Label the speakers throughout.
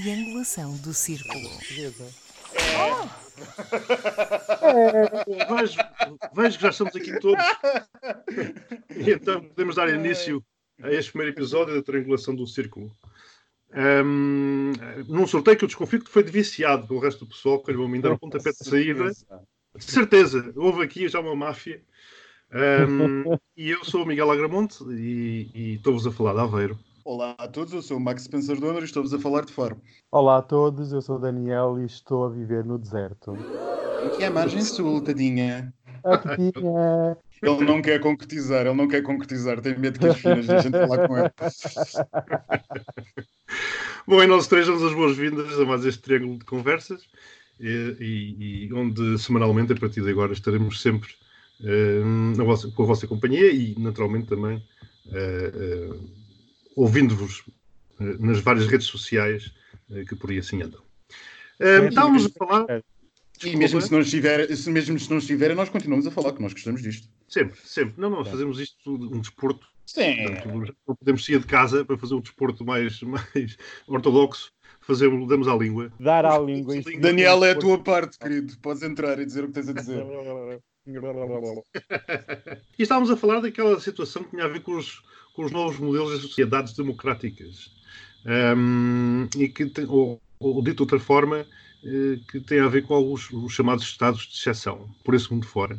Speaker 1: triangulação do círculo.
Speaker 2: Vejo, vejo que já estamos aqui todos. E então podemos dar início a este primeiro episódio da triangulação do círculo. Um, num sorteio que eu desconfio que foi viciado pelo resto do pessoal, que lhe vão me dar o pontapé de saída. De certeza, houve aqui já uma máfia. Um, e eu sou o Miguel Agramonte e, e estou-vos a falar de Aveiro.
Speaker 3: Olá a todos, eu sou o Max Spencer Donner e estou-vos a falar de Faro.
Speaker 4: Olá a todos, eu sou o Daniel e estou a viver no deserto.
Speaker 3: Aqui é a margem sul, tadinha.
Speaker 4: É...
Speaker 3: Ele não quer concretizar, ele não quer concretizar, tem medo que as filhas deixem de falar com ele.
Speaker 2: Bom, e nós três damos as boas-vindas a mais este triângulo de conversas, e, e, e onde semanalmente, a partir de agora, estaremos sempre uh, vossa, com a vossa companhia e, naturalmente, também uh, uh, ouvindo-vos nas várias redes sociais que por aí assim andam. estávamos a falar.
Speaker 3: E mesmo se, não estiver, se mesmo se não estiver, nós continuamos a falar que nós gostamos disto.
Speaker 2: Sempre, sempre. Não, nós fazemos isto um desporto.
Speaker 3: Sim.
Speaker 2: Portanto, não podemos sair de casa para fazer um desporto mais, mais ortodoxo. Fazemos, damos à língua.
Speaker 4: Dar à língua.
Speaker 3: Daniel, é a tua parte, querido. Podes entrar e dizer o que tens a dizer.
Speaker 2: e estávamos a falar daquela situação que tinha a ver com os, com os novos modelos das sociedades democráticas. Um, e que, tem, ou, ou dito de outra forma, que tem a ver com alguns os chamados estados de exceção, por esse mundo fora.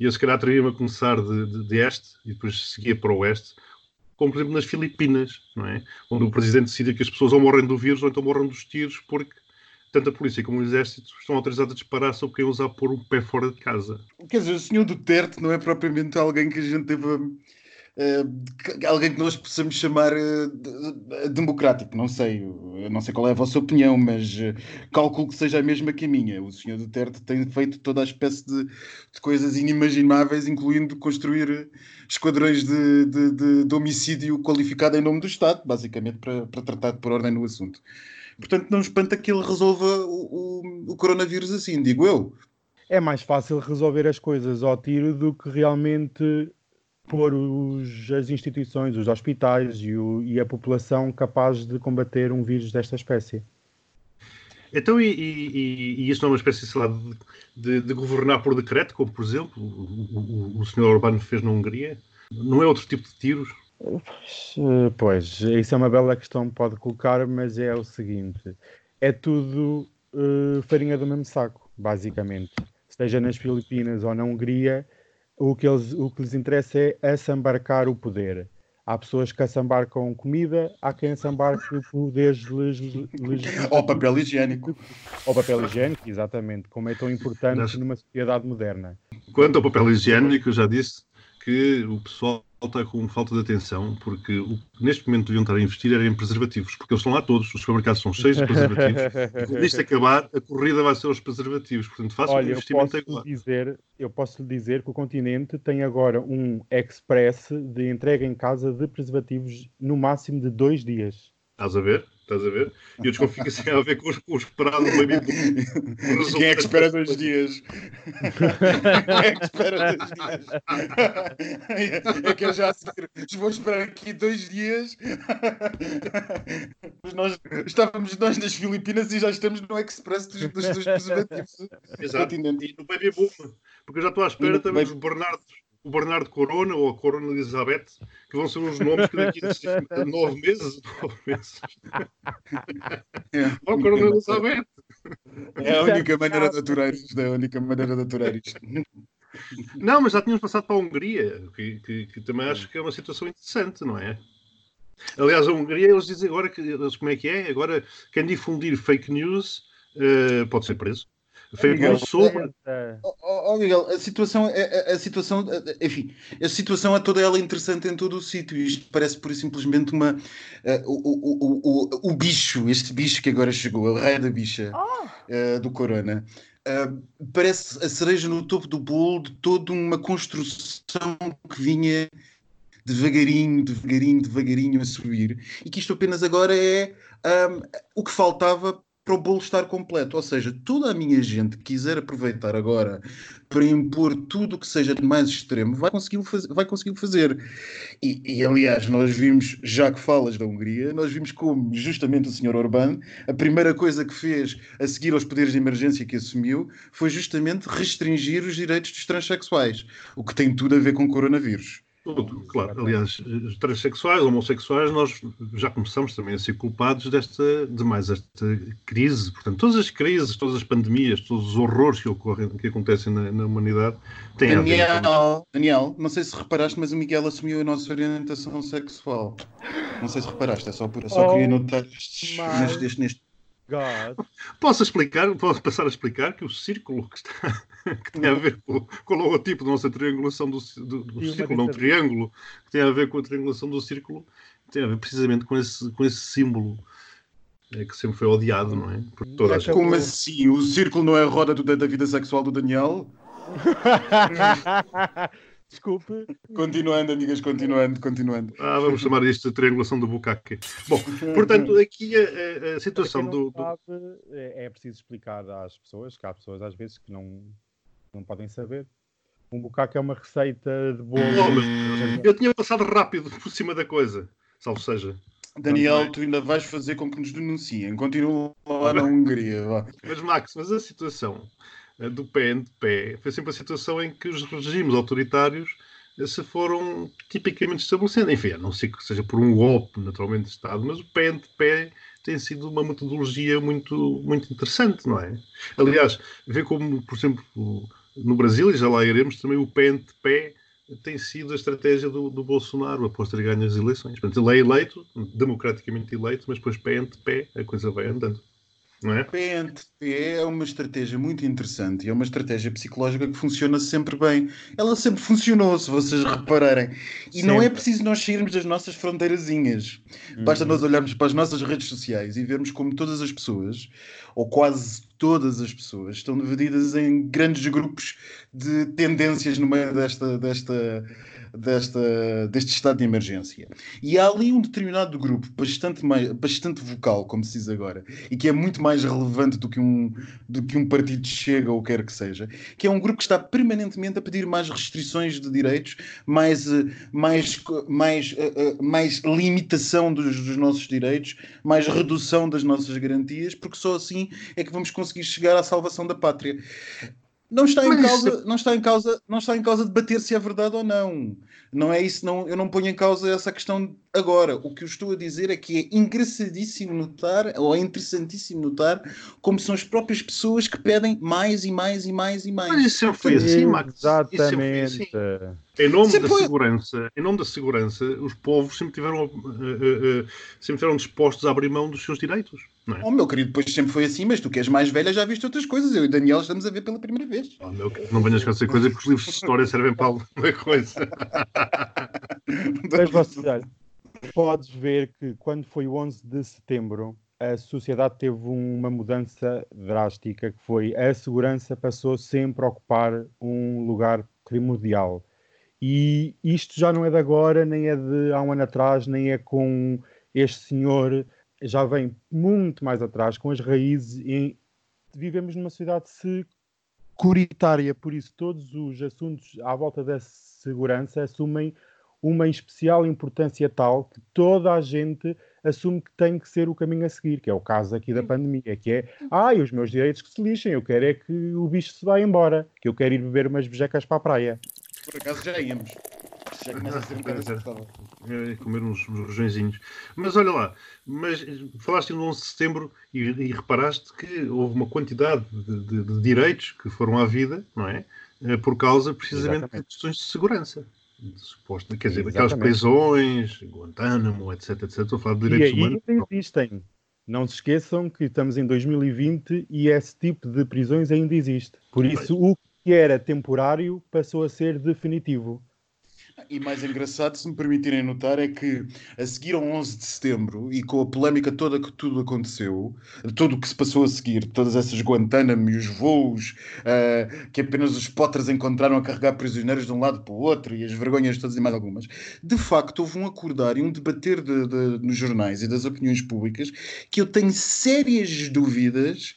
Speaker 2: E eu, se calhar, teria-me a começar de, de, de, este e depois seguia para o oeste, como, por exemplo, nas Filipinas, não é? onde o presidente decide que as pessoas ou morrem do vírus ou então morrem dos tiros, porque tanto a polícia como o exército estão autorizados a disparar sobre quem ousar pôr um pé fora de casa.
Speaker 3: Quer dizer, o senhor Duterte não é propriamente alguém que a gente deva uh, alguém que nós possamos chamar uh, democrático. Não sei, não sei qual é a vossa opinião, mas uh, calculo que seja a mesma que a minha. O senhor Duterte tem feito toda a espécie de, de coisas inimagináveis, incluindo construir esquadrões de, de, de, de, homicídio qualificado em nome do Estado, basicamente para, para tratar por ordem no assunto. Portanto, não espanta que ele resolva o, o, o coronavírus assim, digo eu.
Speaker 4: É mais fácil resolver as coisas ao tiro do que realmente pôr os, as instituições, os hospitais e, o, e, a população capaz de combater um vírus desta espécie.
Speaker 2: Então, e, e, e isso não é uma espécie, sei lá, de, de, governar por decreto, como por exemplo o, o, o senhor Orbán fez na Hungria? Não é outro tipo de tiros?
Speaker 4: Pois, isso é uma bela questão que pode colocar, mas é o seguinte: é tudo uh, farinha do mesmo saco, basicamente. Seja nas Filipinas ou na Hungria, o que, eles, o que lhes interessa é assambarcar o poder. Há pessoas que assambarcam comida, há quem assambarque poderes legislativos.
Speaker 3: Ou papel higiênico.
Speaker 4: Ou papel higiênico, exatamente, como é tão importante numa sociedade moderna.
Speaker 2: Quanto ao papel higiênico, eu já disse que o pessoal está com falta de atenção, porque o que neste momento deviam estar a investir era em preservativos, porque eles estão lá todos, os supermercados são cheios de preservativos. Quando isto acabar, a corrida vai ser aos preservativos, portanto, faça
Speaker 4: Olha,
Speaker 2: um investimento
Speaker 4: eu posso, dizer, eu posso lhe dizer que o continente tem agora um express de entrega em casa de preservativos no máximo de dois dias.
Speaker 2: Estás a ver? Estás a ver? E eu desconfio que isso tem a ver com os, com os esperado baby
Speaker 3: Quem é que espera dois dias? Quem é que espera dois dias? É que eu já vou esperar aqui dois dias. Nós, estávamos nós nas Filipinas e já estamos no Express dos, dos, dos preservativos.
Speaker 2: Exato. E no Baby Boom. Porque eu já estou à espera também dos Bernardos o Bernardo Corona ou a Corona Elizabeth, que vão ser uns nomes que daqui a nove meses. Nove meses. É. Ou a Corona Elizabeth.
Speaker 3: É a única maneira de aturar isto. É a única maneira de aturar isto.
Speaker 2: Não, mas já tínhamos passado para a Hungria, que, que, que, também acho que é uma situação interessante, não é? Aliás, a Hungria, eles dizem agora que, como é que é? Agora, quem difundir fake news uh, pode ser preso. Foi Miguel, sobre.
Speaker 3: Oh, oh, Miguel, a situação, a, a, situação, enfim, a situação é toda ela interessante em todo o sítio. Isto parece por simplesmente uma. Uh, o, o, o, o, bicho, este bicho que agora chegou, o rei da bicha oh. uh, do Corona. Uh, parece a cereja no topo do bolo de toda uma construção que vinha devagarinho, devagarinho, devagarinho a subir, e que isto apenas agora é um, o que faltava para o bolo estar completo. Ou seja, toda a minha gente que quiser aproveitar agora para impor tudo o que seja de mais extremo vai conseguir, vai conseguir fazer. E, e, aliás, nós vimos, já que falas da Hungria, nós vimos como justamente o Sr. Orbán, a primeira coisa que fez a seguir aos poderes de emergência que assumiu foi justamente restringir os direitos dos transexuais, o que tem tudo a ver com o coronavírus.
Speaker 2: Tudo, claro. Aliás, os transexuais, homossexuais, nós já começamos também a ser culpados desta, de mais esta crise. Portanto, todas as crises, todas as pandemias, todos os horrores que, ocorrem, que acontecem na, na humanidade têm
Speaker 3: Daniel,
Speaker 2: a ver com...
Speaker 3: Daniel, não sei se reparaste, mas o Miguel assumiu a nossa orientação sexual. Não sei se reparaste, é só, por, só oh, queria notar estes, neste, neste,
Speaker 4: God.
Speaker 2: Posso explicar, posso passar a explicar que o círculo que, está, que tem a ver com, com o logotipo da nossa triangulação do, do, do círculo, não triângulo, que tem a ver com a triangulação do círculo, tem a ver precisamente com esse, com esse símbolo é, que sempre foi odiado, não é?
Speaker 3: Por Como assim? O círculo não é a roda do, da vida sexual do Daniel?
Speaker 4: Desculpe.
Speaker 3: Continuando, amigas, continuando, continuando.
Speaker 2: Ah, vamos chamar isto de triangulação do bucaque. Bom, portanto, aqui a, a, situação do, do...
Speaker 4: Sabe, é, é preciso explicar às pessoas, que há pessoas às vezes que não, não podem saber. Um bucaque é uma receita de bolo.
Speaker 2: Oh, eu tinha passado rápido por cima da coisa, salvo seja.
Speaker 3: Daniel, tu ainda vais fazer com que nos denunciem. Continua lá na Hungria. Vá.
Speaker 2: Mas, Max, mas a situação do PNP foi sempre a situação em que os regimes autoritários eh, se foram tipicamente estabelecendo. Enfim, a não ser que seja por um golpe, naturalmente, de Estado, mas o PNP tem sido uma metodologia muito, muito interessante, não é? Aliás, vê como, por exemplo, no Brasil, e já lá iremos, também o PNP tem sido a estratégia do, do Bolsonaro após ter ganho as eleições. Portanto, ele é eleito, democraticamente eleito, mas depois PNP, a coisa vai andando. Não é?
Speaker 3: PNTP é uma estratégia muito interessante e é uma estratégia psicológica que funciona sempre bem. Ela sempre funcionou, se vocês repararem. E sempre. não é preciso nós sairmos das nossas fronteirazinhas. Uhum. Basta nós olharmos para as nossas redes sociais e vermos como todas as pessoas, ou quase todas as pessoas, estão divididas em grandes grupos de tendências no meio desta, desta desta, deste estado de emergência. E há ali um determinado grupo bastante, mais, bastante vocal, como se diz agora, e que é muito mais relevante do que um, do que um partido chega ou quer que seja, que é um grupo que está permanentemente a pedir mais restrições de direitos, mais, eh, mais, mais, eh, eh, mais limitação dos, dos nossos direitos, mais redução das nossas garantias, porque só assim é que vamos conseguir chegar à salvação da pátria. Não está, em causa, não, está em causa, não está em causa debater se é verdade ou não. Não é isso, não, eu não ponho em causa essa questão agora. O que eu estou a dizer é que é engraçadíssimo notar, ou é interessantíssimo notar, como são as próprias pessoas que pedem mais e mais e mais e mais.
Speaker 2: Mas isso sempre foi assim, Max.
Speaker 4: Exatamente.
Speaker 2: Em nome sempre da foi... segurança, em nome da segurança, os povos sempre tiveram, uh, uh, uh, sempre tiveram dispostos a abrir mão dos seus direitos. Não é?
Speaker 3: Oh, meu querido, depois sempre foi assim, mas tu que és mais velha já viste outras coisas. Eu e Daniel estamos a ver pela primeira vez.
Speaker 2: Oh, meu, não venhas com essa coisa que os livros de história servem para alguma coisa.
Speaker 4: Mas você, olha, podes ver que quando foi o 11 de setembro, a sociedade teve uma mudança drástica, que foi a segurança passou sempre a ocupar um lugar primordial. E isto já não é de agora, nem é de há um ano atrás, nem é com este senhor já vem muito mais atrás, com as raízes em vivemos numa sociedade securitária, por isso todos os assuntos à volta da segurança assumem uma especial importância tal que toda a gente assume que tem que ser o caminho a seguir, que é o caso aqui da pandemia, que é, ai, ah, os meus direitos que se lixem, eu quero é que o bicho se vá embora, que eu quero ir beber umas bejecas para a praia.
Speaker 3: Por acaso já íamos já começa a ser um bocado insuportável.
Speaker 2: É, comer uns, uns rojõezinhos. Mas olha lá, mas falaste no 11 de setembro e, e reparaste que houve uma quantidade de, de, de, direitos que foram à vida, não é? Eh, por causa precisamente Exatamente. de questões de segurança. Suposto, quer dizer, aquelas prisões, Guantánamo, etc, etc. Estou a falar de direitos
Speaker 4: e
Speaker 2: humanos.
Speaker 4: ainda existem. Não se esqueçam que estamos em 2020 e esse tipo de prisões ainda existe. Por isso, o que era temporário passou a ser definitivo.
Speaker 3: E mais engraçado, se me permitirem notar, é que a seguir ao 11 de setembro e com a polémica toda que tudo aconteceu, tudo o que se passou a seguir, todas essas Guantánamo e os voos uh, que apenas os potras encontraram a carregar prisioneiros de um lado para o outro e as vergonhas todas e mais algumas, de facto houve um acordar e um debater de, de, nos jornais e das opiniões públicas que eu tenho sérias dúvidas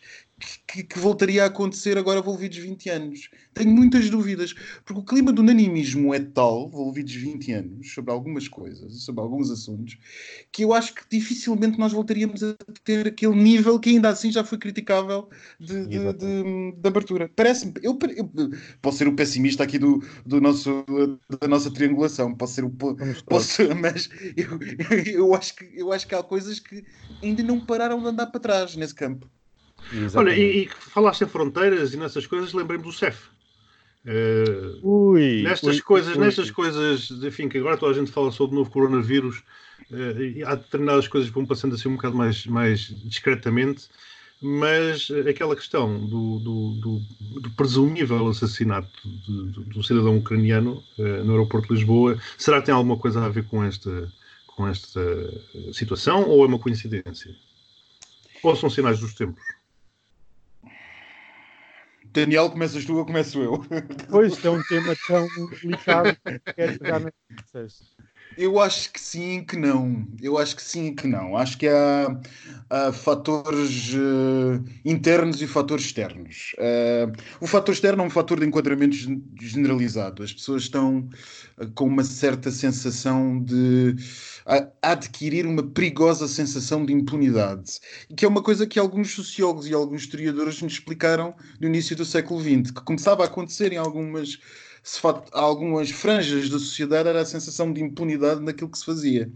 Speaker 3: que, que, voltaria a acontecer agora envolvidos 20 anos. Tenho muitas dúvidas, porque o clima do unanimismo é tal, envolvidos 20 anos, sobre algumas coisas, sobre alguns assuntos, que eu acho que dificilmente nós voltaríamos a ter aquele nível que ainda assim já foi criticável de, de, de, de abertura. Parece-me, eu, eu, posso ser o pessimista aqui do, do nosso, da nossa triangulação, posso ser o. Posso, mas eu, eu, acho que, eu acho que há coisas que ainda não pararam de andar para trás nesse campo.
Speaker 2: Exatamente. Olha, e, e falaste em fronteiras e nessas coisas, lembrei-me do CEF. Uh,
Speaker 4: ui,
Speaker 2: nestas
Speaker 4: ui,
Speaker 2: coisas,
Speaker 4: ui,
Speaker 2: nestas coisas, enfim, que agora toda a gente fala sobre o novo coronavírus, uh, e há determinadas coisas que vão passando assim um bocado mais, mais discretamente, mas aquela questão do, do, do, do presumível assassinato do, do cidadão ucraniano uh, no aeroporto de Lisboa, será que tem alguma coisa a ver com esta, com esta situação ou é uma coincidência? Ou são sinais dos tempos?
Speaker 3: Daniel, começas tu ou começo eu?
Speaker 4: Pois, é um tema tão delicado que quero pegar nas coisas.
Speaker 3: Eu acho que sim que não. Eu acho que sim que não. Acho que há, há fatores uh, internos e fatores externos. Uh, o fator externo é um fator de enquadramento generalizado. As pessoas estão uh, com uma certa sensação de adquirir uma perigosa sensação de impunidade, que é uma coisa que alguns sociólogos e alguns historiadores nos explicaram no início do século XX, que começava a acontecer em algumas algumas franjas da sociedade era a sensação de impunidade naquilo que se fazia.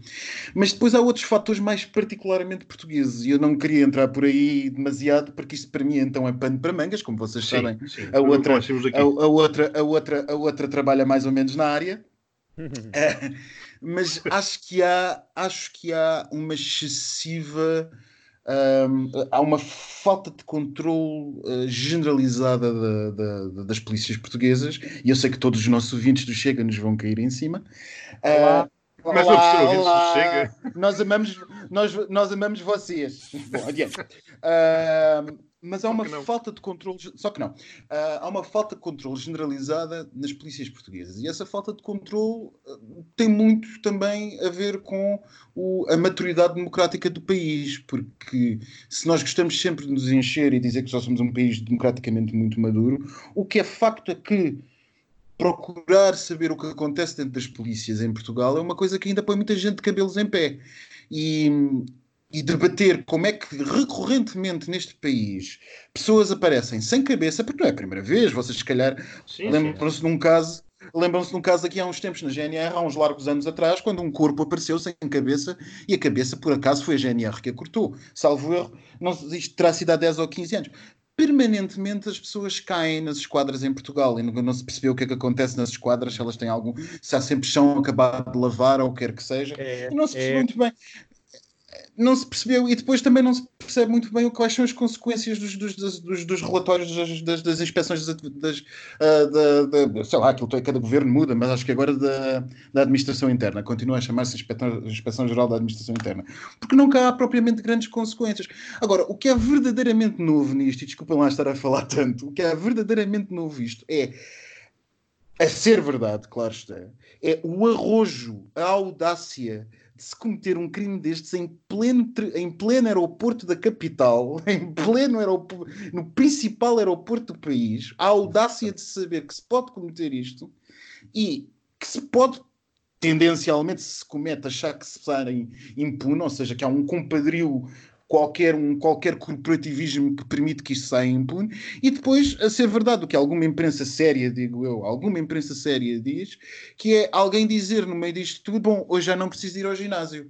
Speaker 3: Mas depois há outros fatores mais particularmente portugueses e eu não queria entrar por aí demasiado porque isto para mim então é pano para mangas, como vocês sim, sabem. Sim. A, outra, a, a, outra, a, outra, a outra trabalha mais ou menos na área. é, mas acho que há, acho que há uma excessiva um, há uma falta de controle uh, generalizada das polícias portuguesas e eu sei que todos os nossos ouvintes do Chega nos vão cair em cima.
Speaker 2: Olá. Uh, Mas olá, olá. Chega.
Speaker 3: Nós amamos, nós, nós amamos vocês. Bom, adiante. Uh, mas há uma falta de controle, só que não, uh, há uma falta de controle generalizada nas polícias portuguesas. E essa falta de controle uh, tem muito também a ver com o, a maturidade democrática do país, porque se nós gostamos sempre de nos encher e dizer que só somos um país democraticamente muito maduro, o que é facto é que procurar saber o que acontece dentro das polícias em Portugal é uma coisa que ainda põe muita gente de cabelos em pé. E, e debater como é que recorrentemente neste país pessoas aparecem sem cabeça, porque não é a primeira vez, vocês se calhar lembram-se de um caso. Lembram-se de um caso aqui há uns tempos na GNR, há uns largos anos atrás, quando um corpo apareceu sem cabeça e a cabeça, por acaso, foi a GNR que a cortou. Salvo erro, não, isto terá sido há 10 ou 15 anos permanentemente as pessoas caem nas esquadras em Portugal e não, não, se percebeu o que é que acontece nas esquadras, se elas têm algum, se há sempre chão acabado de lavar ou o que quer que seja. É, e não se percebeu é, muito bem não se percebeu e depois também não se percebe muito bem quais são as consequências dos, dos, dos, dos relatórios das, das, das inspeções das, das uh, da, da, sei lá, aquilo que cada governo muda, mas acho que agora da, da administração interna continua a chamar-se inspeção, Geral da Administração Interna, porque nunca há propriamente grandes consequências. Agora, o que é verdadeiramente novo nisto, e desculpem lá estar a falar tanto, o que é verdadeiramente novo isto é a ser verdade, claro está, é o arrojo, a audácia de se cometer um crime destes em pleno, em pleno aeroporto da capital, em pleno aeroporto, no principal aeroporto do país, a audácia de saber que se pode cometer isto e que se pode tendencialmente se comete achar que se sai impune, ou seja, que há um compadrio qualquer, um, qualquer corporativismo que permite que isto saia impune, e depois, a ser verdade, o que alguma imprensa séria, digo eu, alguma imprensa séria diz, que é alguém dizer no meio disto tudo, bom, hoje já não preciso ir ao ginásio.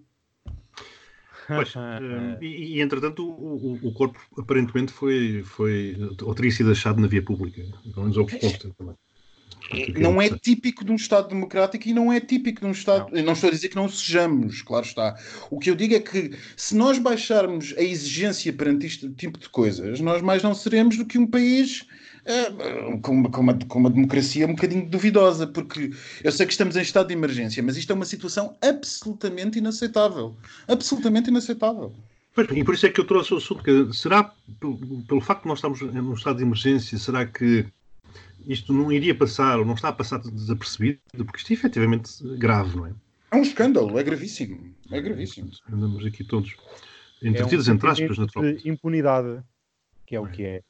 Speaker 2: Pois, eh, e, e, entretanto o, o, corpo aparentemente foi, foi ou teria sido achado na via pública, pelo menos ao que consta também.
Speaker 3: Não é típico de um Estado democrático e não é típico de um Estado. Não. não estou a dizer que não sejamos, claro está. O que eu digo é que se nós baixarmos a exigência perante este tipo de coisas, nós mais não seremos do que um país uh, com, uma, com, uma, com uma democracia um bocadinho duvidosa, porque eu sei que estamos em estado de emergência, mas isto é uma situação absolutamente inaceitável. Absolutamente inaceitável.
Speaker 2: Pois, e por isso é que eu trouxe o assunto. Que será, pelo, pelo facto de nós estarmos num estado de emergência, será que isto não iria passar, ou não está a passar desapercebido, porque isto é efetivamente grave, não é?
Speaker 3: É um escândalo, é gravíssimo. É gravíssimo.
Speaker 2: Andamos aqui todos entretidos, é um entre aspas, naturalmente.
Speaker 4: impunidade, que é o que é.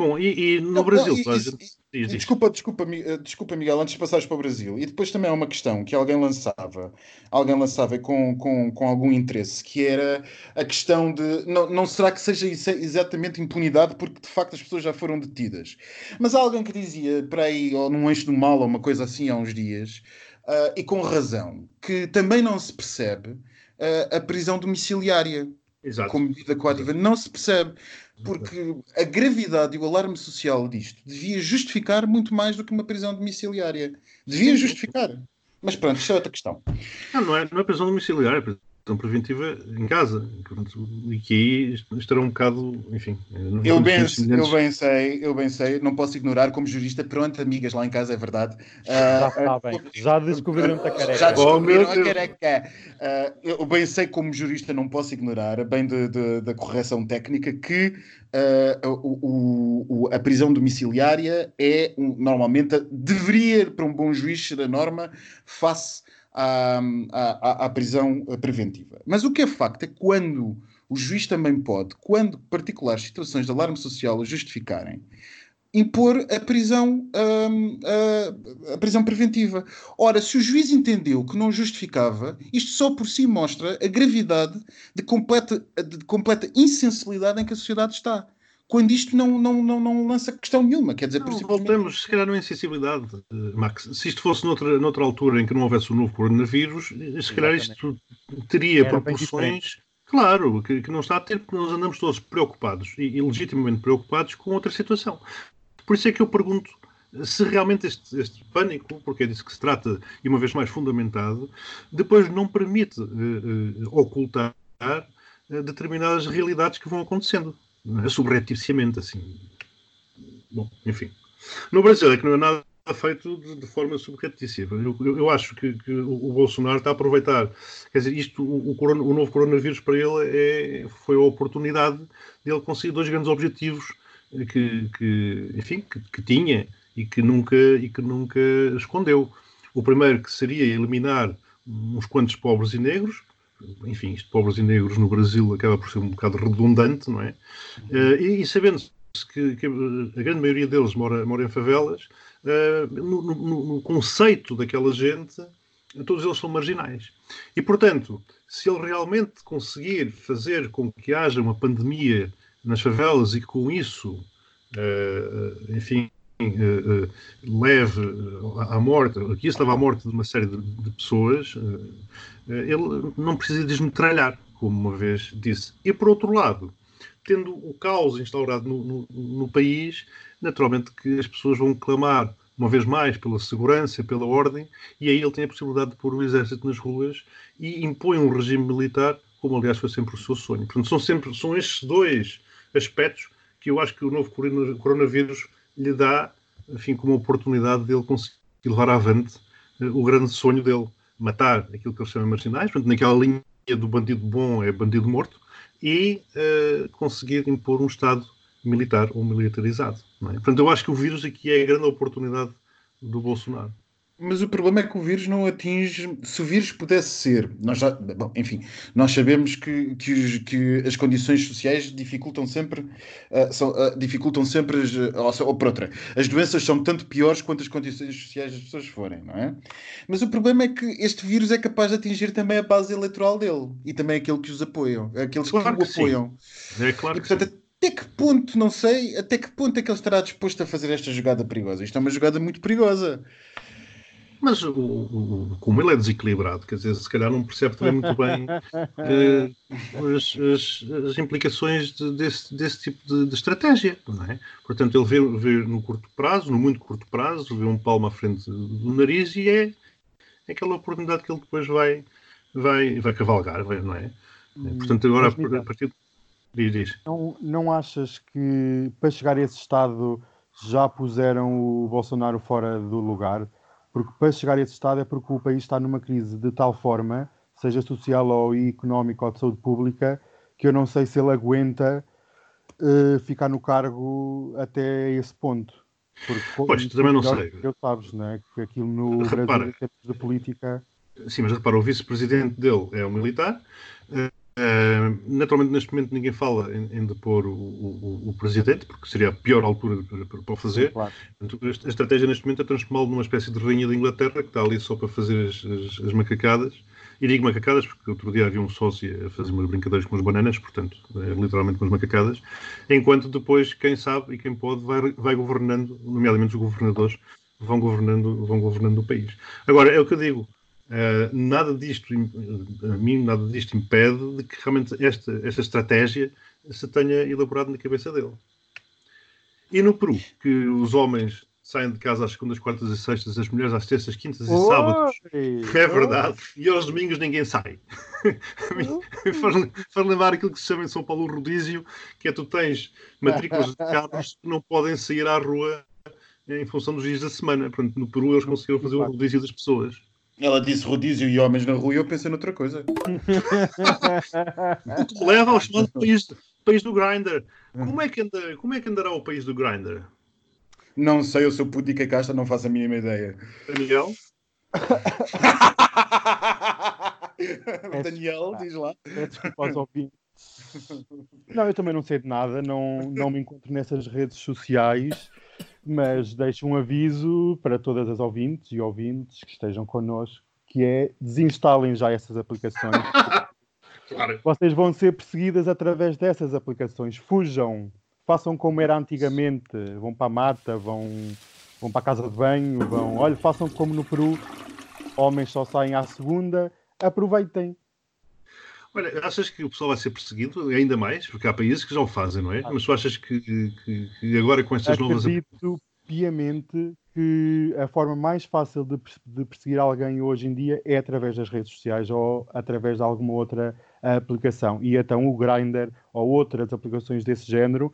Speaker 2: Bom, e, e no não, Brasil, não, e,
Speaker 3: gente... e, desculpa, desculpa, eh, desculpa, Miguel, antes de passares para o Brasil, e depois também há uma questão que alguém lançava, alguém lançava com, com, com algum interesse, que era a questão de não, não será que seja exatamente impunidade, porque de facto as pessoas já foram detidas. Mas há alguém que dizia para aí, ou num eixo do mal, ou uma coisa assim há uns dias, uh, e com razão, que também não se percebe uh, a prisão domiciliária. Exato. como medida coativa. Não se percebe porque a gravidade e o alarme social disto devia justificar muito mais do que uma prisão domiciliária. Devia justificar. Mas pronto, isto é outra questão.
Speaker 2: Não, não é, não é prisão domiciliária, é prisão preventiva em casa. E que aí estará um bocado, enfim.
Speaker 3: Eu bem, eu bem sei, eu bem sei, não posso ignorar como jurista. Pronto, amigas lá em casa, é verdade.
Speaker 4: Já uh, está bem. Já descobriram a careca.
Speaker 3: Já descobriram a careca. Uh, eu bem sei como jurista, não posso ignorar, bem da correção técnica, que uh, o, o, a prisão domiciliária é um, normalmente deveria para um bom juiz ser a norma face à, à, à, prisão preventiva. Mas o que é facto é que quando o juiz também pode, quando particulares situações de alarme social o justificarem, impor a prisão, a, a, prisão preventiva. Ora, se o juiz entendeu que não justificava, isto só por si mostra a gravidade de completa, de completa insensibilidade em que a sociedade está. Quando isto não, não, não, não lança questão nenhuma, quer dizer,
Speaker 2: não, principalmente... Voltamos, se calhar, não é insensibilidade, Max. Se isto fosse noutra, noutra altura em que não houvesse o novo coronavírus, se calhar isto teria Era proporções Claro, que, que, não está a ter, porque nós andamos todos preocupados e, e, legitimamente preocupados com outra situação. Por isso é que eu pergunto se realmente este, este pânico, porque é disso que se trata, e uma vez mais fundamentado, depois não permite ocultar determinadas realidades que vão acontecendo, é? subrepticiamente, assim. Bom, enfim. No Brasil é que não é nada feito de, de forma subreptícia. Eu, eu, eu, acho que, que, o Bolsonaro está a aproveitar, quer dizer, isto, o, o, corona, o novo coronavírus para ele é, foi a oportunidade de ele conseguir dois grandes objetivos que, que enfim, que, que, tinha e que nunca e que nunca escondeu. O primeiro que seria eliminar uns quantos pobres e negros, enfim, isto pobres e negros no Brasil acaba por ser um bocado redundante, não é? Uh, e, e sabendo-se que, que, a grande maioria deles mora, mora em favelas, uh, no, no, no, conceito daquela gente, todos eles são marginais. E, portanto, se ele realmente conseguir fazer com que haja uma pandemia nas favelas e com isso, uh, enfim, leve à morte, aqui estava a morte de uma série de pessoas, ele não precisa desmetralhar, como uma vez disse. E por outro lado, tendo o caos instaurado no, no, no país, naturalmente que as pessoas vão clamar uma vez mais pela segurança, pela ordem, e aí ele tem a possibilidade de pôr o exército nas ruas e impõe um regime militar, como aliás foi sempre o seu sonho. Portanto, são sempre são estes dois aspectos que eu acho que o novo coronavírus lhe dá, enfim, como oportunidade dele conseguir levar avante uh, o grande sonho dele, matar aquilo que ele chama marginais, portanto, naquela linha do bandido bom é bandido morto, e uh, conseguir impor um Estado militar ou militarizado. É? Portanto, eu acho que o vírus aqui é a grande oportunidade do Bolsonaro.
Speaker 3: Mas o problema é que o vírus não atinge. Se o vírus pudesse ser, nós já, bom, enfim, nós sabemos que, que, os, que as condições sociais dificultam sempre, uh, são, uh, dificultam sempre, as, ou, ou por outra, as doenças são tanto piores quanto as condições sociais das pessoas forem, não é? Mas o problema é que este vírus é capaz de atingir também a base eleitoral dele e também aquele que os apoiam, aqueles claro que, que o apoiam.
Speaker 2: Sim. É claro
Speaker 3: e, portanto,
Speaker 2: que sim.
Speaker 3: Até que ponto, não sei, até que ponto é que ele estará disposto a fazer esta jogada perigosa? Isto é uma jogada muito perigosa.
Speaker 2: Mas o, o, como ele é desequilibrado, quer dizer, se calhar não percebe também muito bem as, as, as, implicações de, desse, desse tipo de, de, estratégia, não é? Portanto, ele vê, vê no curto prazo, no muito curto prazo, vê um palmo à frente do nariz e é, é aquela oportunidade que ele depois vai, vai, vai cavalgar, não é? Hum, Portanto, agora a partir. Diz, diz.
Speaker 4: Não, não achas que para chegar a esse estado já puseram o Bolsonaro fora do lugar? Porque para chegar a esse estado é porque o país está numa crise de tal forma, seja social ou económica ou de saúde pública, que eu não sei se ele aguenta uh, ficar no cargo até esse ponto.
Speaker 2: Porque, pois, também não sei.
Speaker 4: Eu sabes, não é? Que aquilo no repara, Brasil, em termos de política.
Speaker 2: Sim, mas repara, o vice-presidente dele é um militar. Uh, naturalmente, neste momento, ninguém fala em, em depor o, o, o, presidente, porque seria a pior altura para, para o fazer. Claro. a estratégia neste momento é transformá-lo numa espécie de rainha da Inglaterra que está ali só para fazer as, as, as, macacadas. E digo macacadas porque outro dia havia um sócio a fazer umas brincadeiras com as bananas, portanto, é literalmente com as macacadas. Enquanto depois, quem sabe e quem pode, vai, vai governando, nomeadamente os governadores, vão governando, vão governando o país. Agora, é o que eu digo Uh, nada disto, a mim, nada disto impede de que realmente esta, esta estratégia se tenha elaborado na cabeça dele. E no Peru, que os homens saem de casa às segundas, quartas e sextas, as mulheres às terças, quintas e sábados. É verdade. E aos domingos ninguém sai. faz, faz lembrar aquilo que se chama em São Paulo o rodízio, que é tu tens matrículas de carros que não podem sair à rua em função dos dias da semana. Portanto, no Peru eles conseguiram fazer o rodízio das pessoas.
Speaker 3: Ela disse rodízio e homens na rua e eu pensei noutra coisa.
Speaker 2: o que leva ao chamado país, país do Grindr. Como é, que anda, como é que andará o país do Grindr?
Speaker 3: Não sei, eu sou puto e casta, não faço a mínima ideia.
Speaker 2: Daniel?
Speaker 3: Daniel, diz lá.
Speaker 4: desculpa aos ouvintes. Não, eu também não sei de nada, não, não me encontro nessas redes sociais mas deixo um aviso para todas as ouvintes e ouvintes que estejam connosco, que é desinstalem já essas aplicações. claro. Vocês vão ser perseguidas através dessas aplicações. Fujam, façam como era antigamente, vão para a mata, vão, vão para a casa de banho, vão. Olha, façam como no Peru, homens só saem à segunda, aproveitem.
Speaker 2: Olha, achas que o pessoal vai ser perseguido ainda mais? Porque há países que já o fazem, não é? Ah. Mas tu achas que, que, que agora com estas
Speaker 4: Acredito
Speaker 2: novas.
Speaker 4: Acredito piamente que a forma mais fácil de, de, perseguir alguém hoje em dia é através das redes sociais ou através de alguma outra aplicação. E então o Grindr ou outras aplicações desse género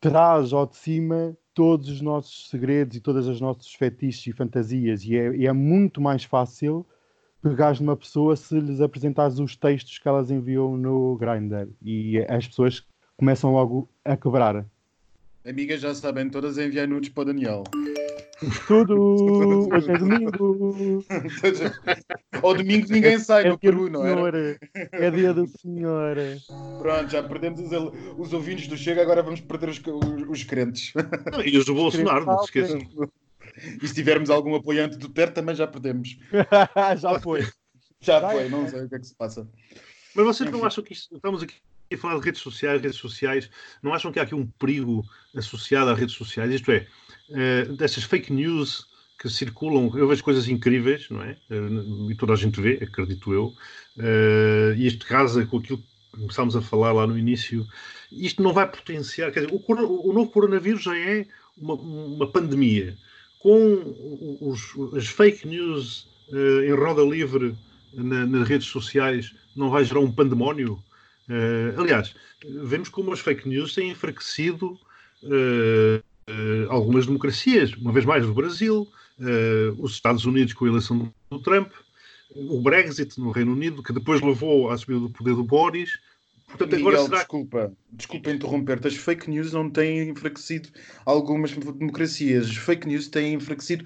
Speaker 4: traz ao de cima todos os nossos segredos e todas as nossos fetiches e fantasias. E é, e é muito mais fácil pegares numa pessoa se lhes apresentares os textos que elas enviam no Grindr e as pessoas começam logo a quebrar.
Speaker 3: Amigas já sabem, todas enviar nudes para o Daniel.
Speaker 4: Tudo! Hoje é domingo!
Speaker 3: Ao domingo ninguém sai é no Peru, não é?
Speaker 4: É dia do Senhor.
Speaker 3: Pronto, já perdemos os, os ouvintes do Chega, agora vamos perder os, os, os crentes.
Speaker 2: e os do Bolsonaro, não se esqueçam.
Speaker 3: E se tivermos algum apoiante do Ter, também já perdemos.
Speaker 4: já foi.
Speaker 3: Já foi, não sei o que é que se passa.
Speaker 2: Mas vocês não acham que isto, estamos aqui a falar de redes sociais, redes sociais, não acham que há aqui um perigo associado às redes sociais? Isto é, uh, dessas fake news que circulam, eu vejo coisas incríveis, não é? Uh, e toda a gente vê, acredito eu, uh, e isto casa com aquilo que começámos a falar lá no início. Isto não vai potenciar, quer dizer, o, o novo coronavírus já é uma, uma pandemia com os, as fake news uh, em roda livre na, nas redes sociais, não vai gerar um pandemónio? Uh, aliás, vemos como as fake news têm enfraquecido uh, algumas democracias, uma vez mais o Brasil, os Estados Unidos com a eleição do Trump, o Brexit no Reino Unido, que depois levou à subida do poder do Boris,
Speaker 3: Portanto, Miguel, será... desculpa, desculpa interromper-te. As fake news não têm enfraquecido algumas democracias. As fake news têm enfraquecido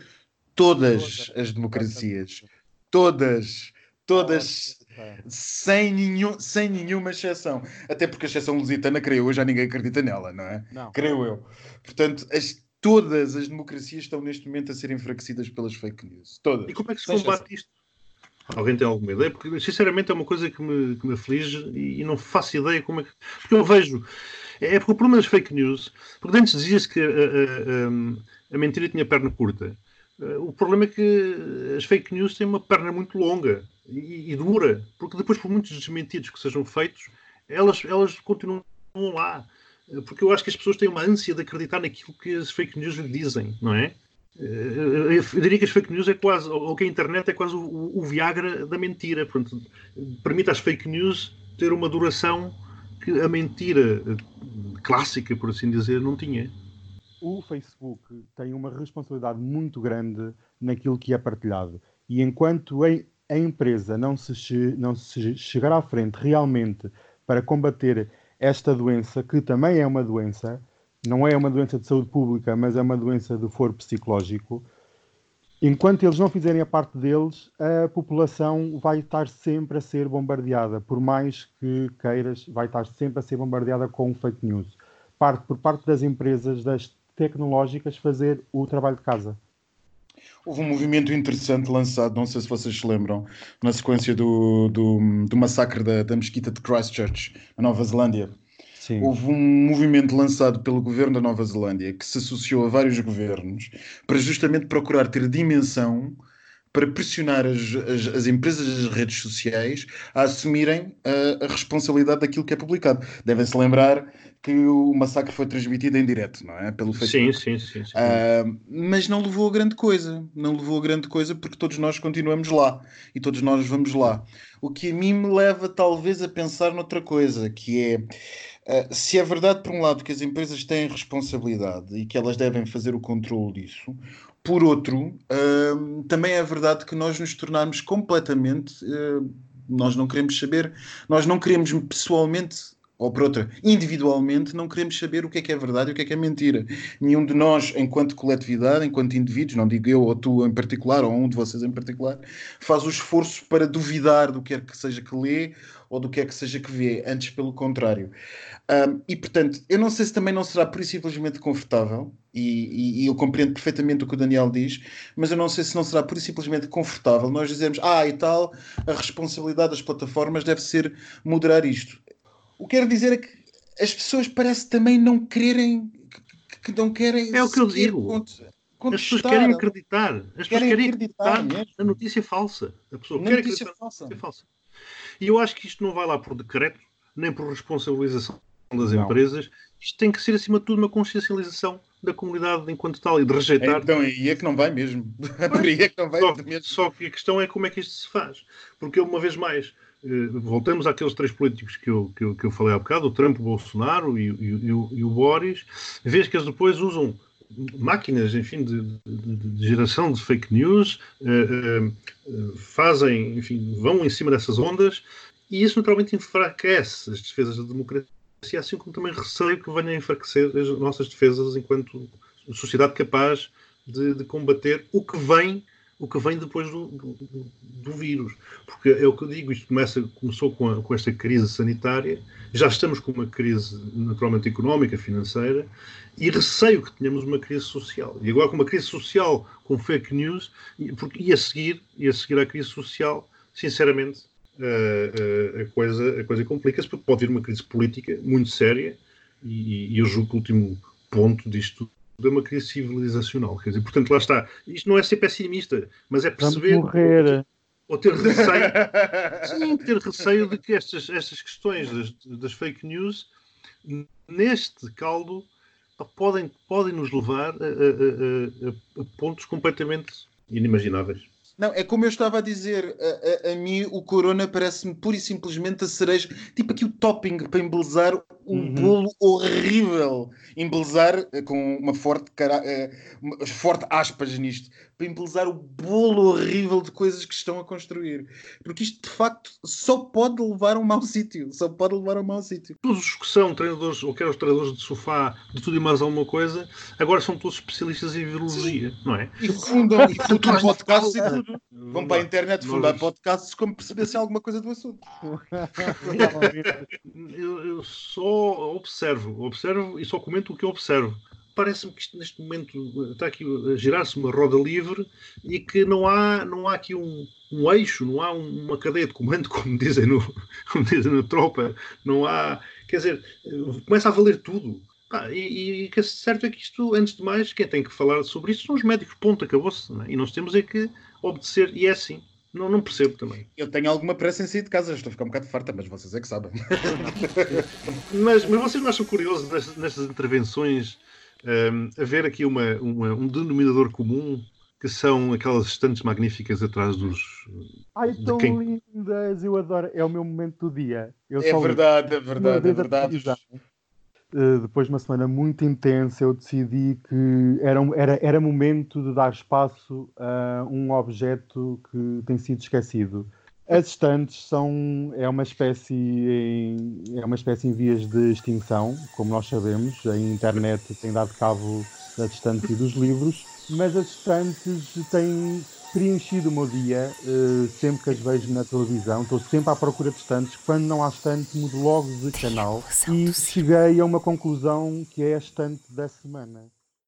Speaker 3: todas as democracias. Todas. Todas. Sem, nenhum, sem nenhuma exceção. Até porque a exceção lusitana, creio eu, já ninguém acredita nela, não é? Não. Creio eu. Portanto, as, todas as democracias estão neste momento a ser enfraquecidas pelas fake news. Todas.
Speaker 2: E como é que se combate isto? Alguém tem alguma ideia? Porque, sinceramente, é uma coisa que me, que me aflige e, e não faço ideia como é que. Porque eu vejo. É, é porque o problema das fake news. Porque antes dizia-se que a, a, a, a, mentira tinha perna curta. Uh, o problema é que as fake news têm uma perna muito longa e, e, dura, porque depois, por muitos desmentidos que sejam feitos, elas, elas continuam lá. Uh, porque eu acho que as pessoas têm uma ânsia de acreditar naquilo que as fake news lhe dizem, não é? Uh, eu diria que as fake news é quase, ou que a internet é quase o, o Viagra da mentira. Portanto, permite às fake news ter uma duração que a mentira clássica, por assim dizer, não tinha
Speaker 4: o Facebook tem uma responsabilidade muito grande naquilo que é partilhado. E enquanto a empresa não se, não se chegar à frente realmente para combater esta doença, que também é uma doença, não é uma doença de saúde pública, mas é uma doença de foro psicológico, enquanto eles não fizerem a parte deles, a população vai estar sempre a ser bombardeada. Por mais que queiras, vai estar sempre a ser bombardeada com fake news. Parte, por parte das empresas, das tecnológicas fazer o trabalho de casa.
Speaker 3: Houve um movimento interessante lançado, não sei se vocês se lembram, na sequência do, do, do massacre da, da mesquita de Christchurch, na Nova Zelândia. Sim. Houve um movimento lançado pelo governo da Nova Zelândia que se associou a vários governos para justamente procurar ter dimensão para pressionar as, as, as, empresas das redes sociais a assumirem a, a responsabilidade daquilo que é publicado. Devem-se lembrar que o massacre foi transmitido em direto, não é? Pelo
Speaker 2: Facebook. Sim, sim, sim. sim.
Speaker 3: Uh, mas não levou a grande coisa. Não levou a grande coisa porque todos nós continuamos lá e todos nós vamos lá. O que a mim me leva talvez a pensar noutra coisa, que é se é verdade, por um lado, que as empresas têm responsabilidade e que elas devem fazer o controle disso, por outro, uh, também é verdade que nós nos tornarmos completamente. nós não queremos saber, nós não queremos pessoalmente ou por outra, individualmente, não queremos saber o que é que é verdade e o que é que é mentira. Nenhum de nós, enquanto coletividade, enquanto indivíduos, não digo eu ou tu em particular, ou um de vocês em particular, faz o esforço para duvidar do que é que seja que lê ou do que é que seja que vê, antes pelo contrário. Um, e portanto, eu não sei se também não será por isso simplesmente confortável, e, e, e, eu compreendo perfeitamente o que o Daniel diz, mas eu não sei se não será por isso simplesmente confortável nós dizermos, ah, e tal, a responsabilidade das plataformas deve ser moderar isto. O que quero dizer é que as pessoas parece também não quererem que, não querem
Speaker 2: é o que eu digo as pessoas querem acreditar as pessoas querem acreditar, acreditar na notícia falsa a pessoa na quer notícia acreditar falsa. na notícia falsa e eu acho que isto não vai lá por decreto nem por responsabilização das não. empresas isto tem que ser acima de tudo uma consciencialização da comunidade enquanto tal e de rejeitar.
Speaker 3: Então aí é que não vai mesmo. Aí é que não vai
Speaker 2: só,
Speaker 3: mesmo.
Speaker 2: Só que a questão é como é que isto se faz. Porque, uma vez mais, voltamos àqueles três políticos que eu, que eu, que eu falei há bocado, o Trump, o Bolsonaro e, e, e, o, e o Boris, vês que eles depois usam máquinas, enfim, de, de, de geração de fake news, uh, uh, fazem, enfim, vão em cima dessas ondas e isso naturalmente enfraquece as defesas da democracia, assim como também receio que venha a enfraquecer as nossas defesas enquanto sociedade capaz de, de combater o que vem o que vem depois do, do, do, vírus. Porque é o que eu digo, isto começa, começou com, a, com, esta crise sanitária, já estamos com uma crise naturalmente económica, financeira, e receio que tenhamos uma crise social. E agora com uma crise social com fake news, porque, e a seguir, e a seguir à crise social, sinceramente, a, a, a coisa, a coisa complica-se, porque pode vir uma crise política muito séria, e, e eu julgo que o último ponto disto uma crise civilizacional. Quer dizer, portanto, lá está. Isto não é ser pessimista, mas é perceber.
Speaker 4: Vamos morrer.
Speaker 2: Ou ter receio. sim, ter receio de que estas, estas questões das, das fake news, neste caldo, podem, podem nos levar a, a, a, a pontos completamente inimagináveis.
Speaker 3: Não, é como eu estava a dizer, a, a, a mim o Corona parece-me pura e simplesmente a cereja, tipo aqui o topping para embelezar um uhum. bolo horrível. Embelezar eh, com uma forte, cara, uh, forte aspas nisto, para embelezar o bolo horrível de coisas que estão a construir. Porque isto de facto só pode levar a um mau sítio. Só pode levar a um mau sítio.
Speaker 2: Todos os que são treinadores, ou quer os treinadores de sofá, de tudo e mais alguma coisa, agora são todos especialistas em virologia, Sim. não é?
Speaker 3: E fundam, e fundam podcasts e tudo. Vão para a internet fundar podcasts como perceber alguma coisa do assunto.
Speaker 2: eu, eu só observo, observo e só comento o que eu observo parece-me que neste momento está aqui a girar-se uma roda livre e que não há, não há aqui um, um eixo, não há uma cadeia de comando, como dizem, no, como dizem na tropa, não há. Quer dizer, começa a valer tudo. Ah, e, o que é certo é que isto, antes de mais, quem tem que falar sobre isto são os médicos, ponto, acabou-se. É? E nós temos é que obedecer, e é assim. Não, não percebo também.
Speaker 3: Eu tenho alguma pressa em sair de casa, estou a ficar um bocado farta, mas vocês é que sabem.
Speaker 2: mas, mas vocês não acham curioso nestas, nestas intervenções um, haver aqui uma, uma, um denominador comum que são aquelas estantes magníficas atrás dos.
Speaker 4: Ai, tão quem... lindas! Eu adoro. É o meu momento do dia. Eu
Speaker 3: é, verdade, é verdade, é verdade,
Speaker 4: Uh, depois de uma semana muito intensa, eu decidi que era, era, era momento de dar espaço a um objeto que tem sido esquecido. As estantes são é uma espécie em, é uma espécie em vias de extinção, como nós sabemos. A internet tem dado cabo das estantes e dos livros, mas as estantes têm preenchido o meu dia uh, sempre que as vejo na televisão. Estou sempre à procura de estantes. Quando não há estante, mudo logo de canal. E cheguei a uma conclusão que é a estante da semana.